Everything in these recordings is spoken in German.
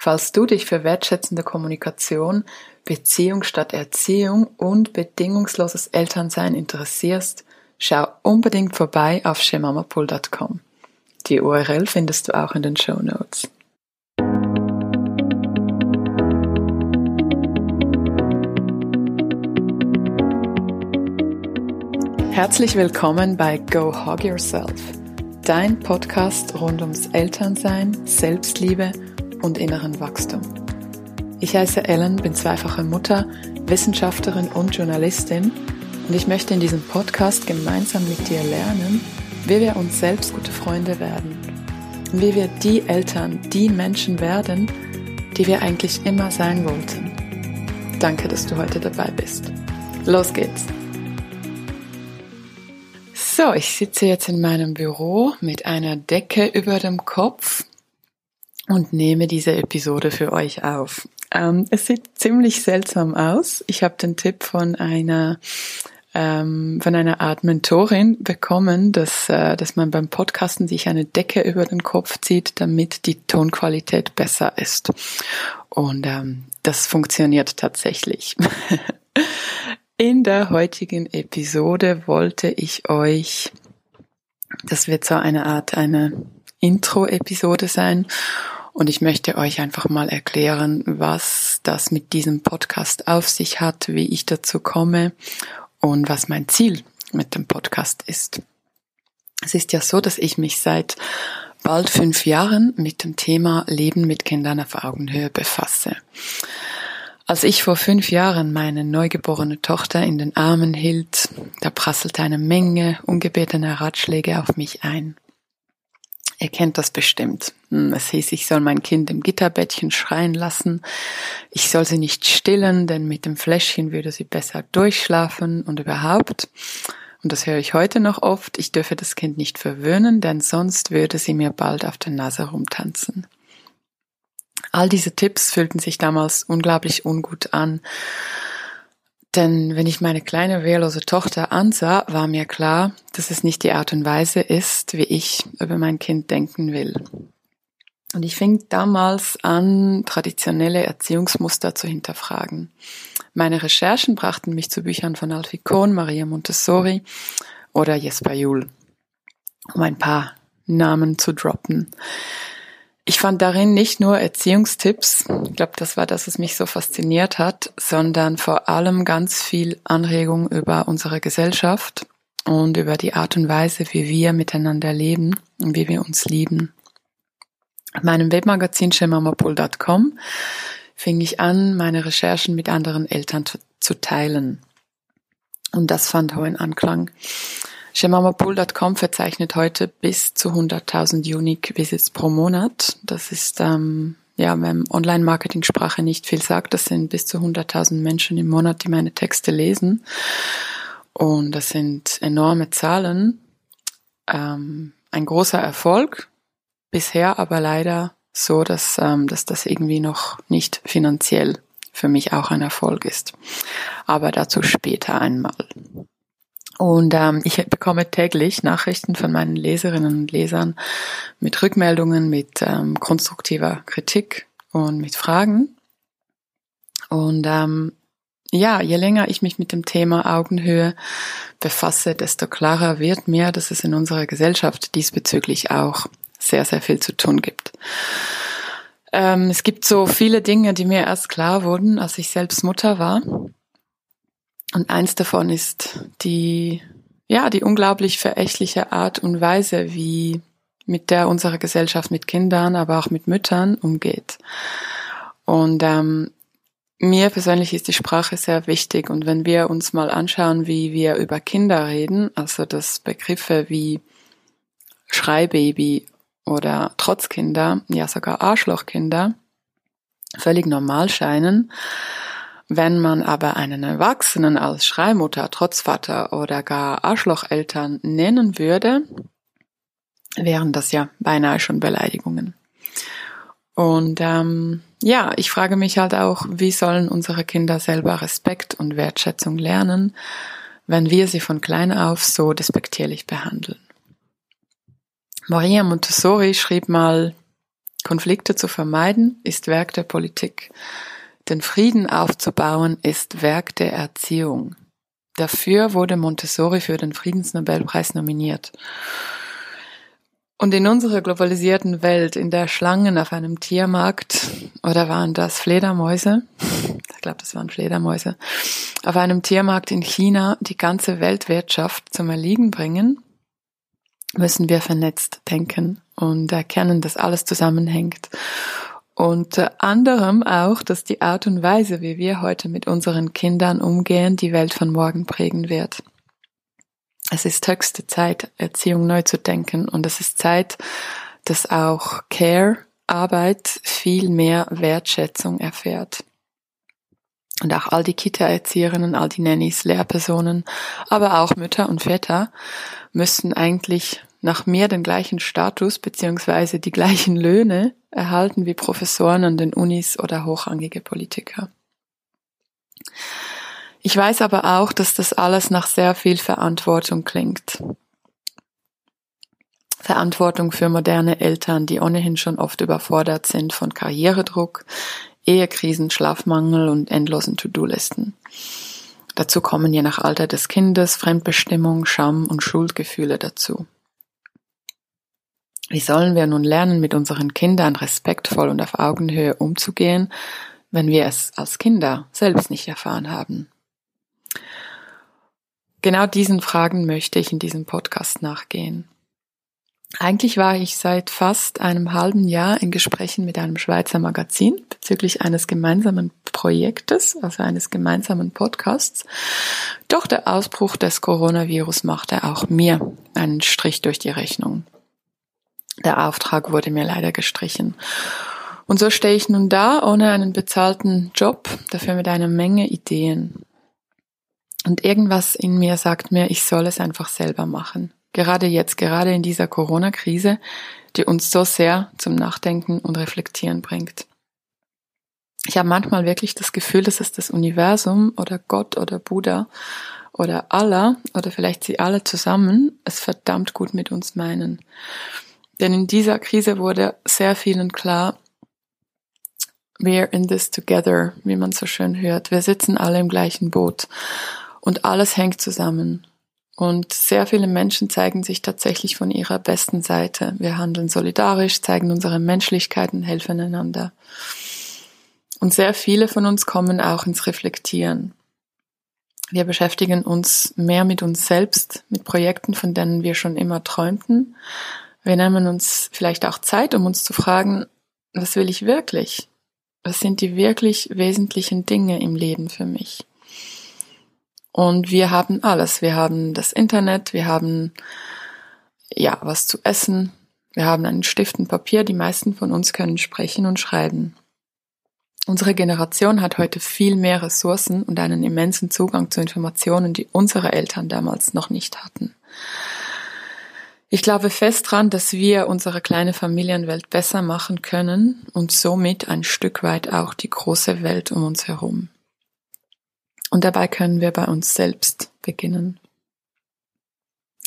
Falls du dich für wertschätzende Kommunikation, Beziehung statt Erziehung und bedingungsloses Elternsein interessierst, schau unbedingt vorbei auf shemamapool.com. Die URL findest du auch in den Show Notes. Herzlich willkommen bei Go Hog Yourself, dein Podcast rund ums Elternsein, Selbstliebe und inneren Wachstum. Ich heiße Ellen, bin zweifache Mutter, Wissenschaftlerin und Journalistin und ich möchte in diesem Podcast gemeinsam mit dir lernen, wie wir uns selbst gute Freunde werden und wie wir die Eltern, die Menschen werden, die wir eigentlich immer sein wollten. Danke, dass du heute dabei bist. Los geht's! So, ich sitze jetzt in meinem Büro mit einer Decke über dem Kopf und nehme diese Episode für euch auf. Ähm, es sieht ziemlich seltsam aus. Ich habe den Tipp von einer ähm, von einer Art Mentorin bekommen, dass, äh, dass man beim Podcasten sich eine Decke über den Kopf zieht, damit die Tonqualität besser ist. Und ähm, das funktioniert tatsächlich. In der heutigen Episode wollte ich euch, das wird so eine Art eine Intro-Episode sein und ich möchte euch einfach mal erklären, was das mit diesem Podcast auf sich hat, wie ich dazu komme und was mein Ziel mit dem Podcast ist. Es ist ja so, dass ich mich seit bald fünf Jahren mit dem Thema Leben mit Kindern auf Augenhöhe befasse. Als ich vor fünf Jahren meine neugeborene Tochter in den Armen hielt, da prasselte eine Menge ungebetener Ratschläge auf mich ein. Ihr kennt das bestimmt. Hm, es hieß, ich soll mein Kind im Gitterbettchen schreien lassen. Ich soll sie nicht stillen, denn mit dem Fläschchen würde sie besser durchschlafen und überhaupt. Und das höre ich heute noch oft. Ich dürfe das Kind nicht verwöhnen, denn sonst würde sie mir bald auf der Nase rumtanzen. All diese Tipps fühlten sich damals unglaublich ungut an. Denn wenn ich meine kleine wehrlose Tochter ansah, war mir klar, dass es nicht die Art und Weise ist, wie ich über mein Kind denken will. Und ich fing damals an, traditionelle Erziehungsmuster zu hinterfragen. Meine Recherchen brachten mich zu Büchern von Alfie Kohn, Maria Montessori oder Jesper Juhl, um ein paar Namen zu droppen. Ich fand darin nicht nur Erziehungstipps, ich glaube, das war das, was mich so fasziniert hat, sondern vor allem ganz viel Anregung über unsere Gesellschaft und über die Art und Weise, wie wir miteinander leben und wie wir uns lieben. In meinem Webmagazin schemamapol.com fing ich an, meine Recherchen mit anderen Eltern zu teilen. Und das fand hohen Anklang. Shemamapool.com verzeichnet heute bis zu 100.000 Unique Visits pro Monat. Das ist, ähm, ja, wenn Online-Marketing-Sprache nicht viel sagt, das sind bis zu 100.000 Menschen im Monat, die meine Texte lesen. Und das sind enorme Zahlen. Ähm, ein großer Erfolg. Bisher aber leider so, dass, ähm, dass das irgendwie noch nicht finanziell für mich auch ein Erfolg ist. Aber dazu später einmal. Und ähm, ich bekomme täglich Nachrichten von meinen Leserinnen und Lesern mit Rückmeldungen, mit ähm, konstruktiver Kritik und mit Fragen. Und ähm, ja, je länger ich mich mit dem Thema Augenhöhe befasse, desto klarer wird mir, dass es in unserer Gesellschaft diesbezüglich auch sehr, sehr viel zu tun gibt. Ähm, es gibt so viele Dinge, die mir erst klar wurden, als ich selbst Mutter war. Und eins davon ist die, ja, die unglaublich verächtliche Art und Weise, wie mit der unsere Gesellschaft mit Kindern, aber auch mit Müttern umgeht. Und ähm, mir persönlich ist die Sprache sehr wichtig. Und wenn wir uns mal anschauen, wie wir über Kinder reden, also das Begriffe wie Schreibaby oder Trotzkinder, ja sogar Arschlochkinder, völlig normal scheinen. Wenn man aber einen Erwachsenen als Schreimutter, Trotzvater oder gar Arschlocheltern nennen würde, wären das ja beinahe schon Beleidigungen. Und ähm, ja, ich frage mich halt auch, wie sollen unsere Kinder selber Respekt und Wertschätzung lernen, wenn wir sie von klein auf so despektierlich behandeln. Maria Montessori schrieb mal, Konflikte zu vermeiden ist Werk der Politik. Den Frieden aufzubauen ist Werk der Erziehung. Dafür wurde Montessori für den Friedensnobelpreis nominiert. Und in unserer globalisierten Welt, in der Schlangen auf einem Tiermarkt, oder waren das Fledermäuse? Ich glaube, das waren Fledermäuse. Auf einem Tiermarkt in China die ganze Weltwirtschaft zum Erliegen bringen, müssen wir vernetzt denken und erkennen, dass alles zusammenhängt. Unter anderem auch, dass die Art und Weise, wie wir heute mit unseren Kindern umgehen, die Welt von morgen prägen wird. Es ist höchste Zeit, Erziehung neu zu denken und es ist Zeit, dass auch Care, Arbeit viel mehr Wertschätzung erfährt. Und auch all die Kita-Erzieherinnen, all die Nannies, Lehrpersonen, aber auch Mütter und Väter müssten eigentlich nach mehr den gleichen Status beziehungsweise die gleichen Löhne erhalten wie Professoren an den Unis oder hochrangige Politiker. Ich weiß aber auch, dass das alles nach sehr viel Verantwortung klingt. Verantwortung für moderne Eltern, die ohnehin schon oft überfordert sind von Karrieredruck, Ehekrisen, Schlafmangel und endlosen To-Do-Listen. Dazu kommen je nach Alter des Kindes Fremdbestimmung, Scham und Schuldgefühle dazu. Wie sollen wir nun lernen, mit unseren Kindern respektvoll und auf Augenhöhe umzugehen, wenn wir es als Kinder selbst nicht erfahren haben? Genau diesen Fragen möchte ich in diesem Podcast nachgehen. Eigentlich war ich seit fast einem halben Jahr in Gesprächen mit einem Schweizer Magazin bezüglich eines gemeinsamen Projektes, also eines gemeinsamen Podcasts. Doch der Ausbruch des Coronavirus machte auch mir einen Strich durch die Rechnung. Der Auftrag wurde mir leider gestrichen. Und so stehe ich nun da, ohne einen bezahlten Job, dafür mit einer Menge Ideen. Und irgendwas in mir sagt mir, ich soll es einfach selber machen. Gerade jetzt, gerade in dieser Corona-Krise, die uns so sehr zum Nachdenken und Reflektieren bringt. Ich habe manchmal wirklich das Gefühl, dass es das Universum oder Gott oder Buddha oder Allah oder vielleicht sie alle zusammen es verdammt gut mit uns meinen. Denn in dieser Krise wurde sehr vielen klar, we're in this together, wie man so schön hört. Wir sitzen alle im gleichen Boot und alles hängt zusammen. Und sehr viele Menschen zeigen sich tatsächlich von ihrer besten Seite. Wir handeln solidarisch, zeigen unsere Menschlichkeit und helfen einander. Und sehr viele von uns kommen auch ins Reflektieren. Wir beschäftigen uns mehr mit uns selbst, mit Projekten, von denen wir schon immer träumten, wir nehmen uns vielleicht auch Zeit, um uns zu fragen, was will ich wirklich? Was sind die wirklich wesentlichen Dinge im Leben für mich? Und wir haben alles. Wir haben das Internet, wir haben ja was zu essen, wir haben einen Stift und Papier. Die meisten von uns können sprechen und schreiben. Unsere Generation hat heute viel mehr Ressourcen und einen immensen Zugang zu Informationen, die unsere Eltern damals noch nicht hatten. Ich glaube fest dran, dass wir unsere kleine Familienwelt besser machen können und somit ein Stück weit auch die große Welt um uns herum. Und dabei können wir bei uns selbst beginnen.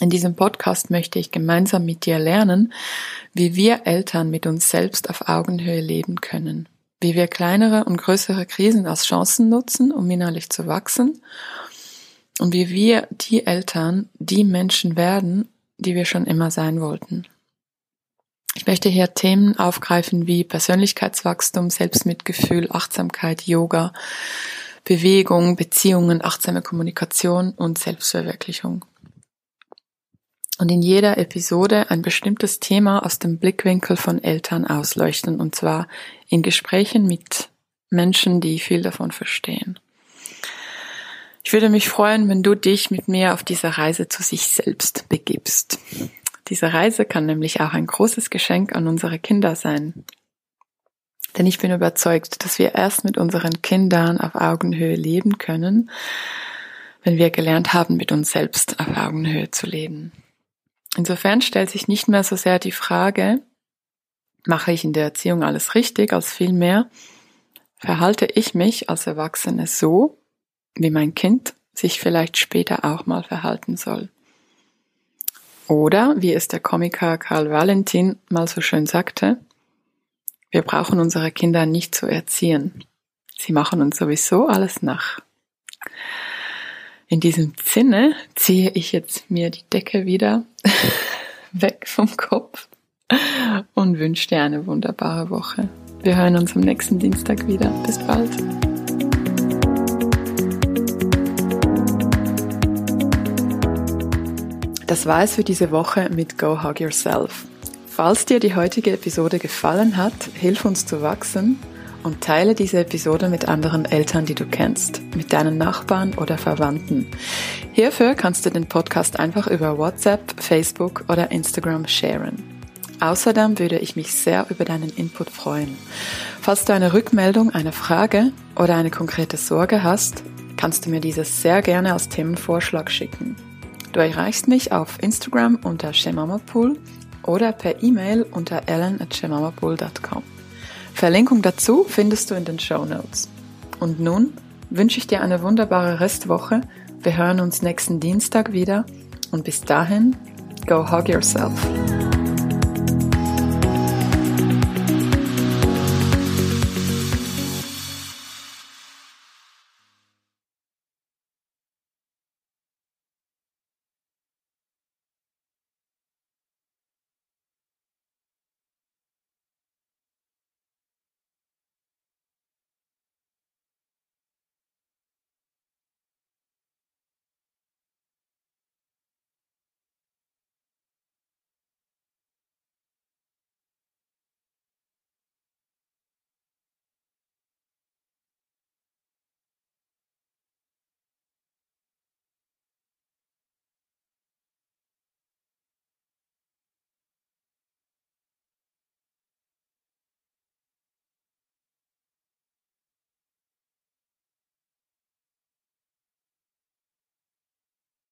In diesem Podcast möchte ich gemeinsam mit dir lernen, wie wir Eltern mit uns selbst auf Augenhöhe leben können, wie wir kleinere und größere Krisen als Chancen nutzen, um innerlich zu wachsen und wie wir die Eltern, die Menschen werden, die wir schon immer sein wollten. Ich möchte hier Themen aufgreifen wie Persönlichkeitswachstum, Selbstmitgefühl, Achtsamkeit, Yoga, Bewegung, Beziehungen, achtsame Kommunikation und Selbstverwirklichung. Und in jeder Episode ein bestimmtes Thema aus dem Blickwinkel von Eltern ausleuchten, und zwar in Gesprächen mit Menschen, die viel davon verstehen. Ich würde mich freuen, wenn du dich mit mir auf dieser Reise zu sich selbst begibst. Diese Reise kann nämlich auch ein großes Geschenk an unsere Kinder sein. Denn ich bin überzeugt, dass wir erst mit unseren Kindern auf Augenhöhe leben können, wenn wir gelernt haben, mit uns selbst auf Augenhöhe zu leben. Insofern stellt sich nicht mehr so sehr die Frage, mache ich in der Erziehung alles richtig, als vielmehr, verhalte ich mich als Erwachsene so, wie mein Kind sich vielleicht später auch mal verhalten soll. Oder, wie es der Komiker Karl Valentin mal so schön sagte, wir brauchen unsere Kinder nicht zu erziehen. Sie machen uns sowieso alles nach. In diesem Sinne ziehe ich jetzt mir die Decke wieder weg vom Kopf und wünsche dir eine wunderbare Woche. Wir hören uns am nächsten Dienstag wieder. Bis bald. Das war es für diese Woche mit Go Hug Yourself. Falls dir die heutige Episode gefallen hat, hilf uns zu wachsen und teile diese Episode mit anderen Eltern, die du kennst, mit deinen Nachbarn oder Verwandten. Hierfür kannst du den Podcast einfach über WhatsApp, Facebook oder Instagram sharen. Außerdem würde ich mich sehr über deinen Input freuen. Falls du eine Rückmeldung, eine Frage oder eine konkrete Sorge hast, kannst du mir dieses sehr gerne als Themenvorschlag schicken. Du erreichst mich auf Instagram unter shemamapool oder per E-Mail unter ellen.shemamapool.com. Verlinkung dazu findest du in den Show Notes. Und nun wünsche ich dir eine wunderbare Restwoche. Wir hören uns nächsten Dienstag wieder und bis dahin, go hug yourself.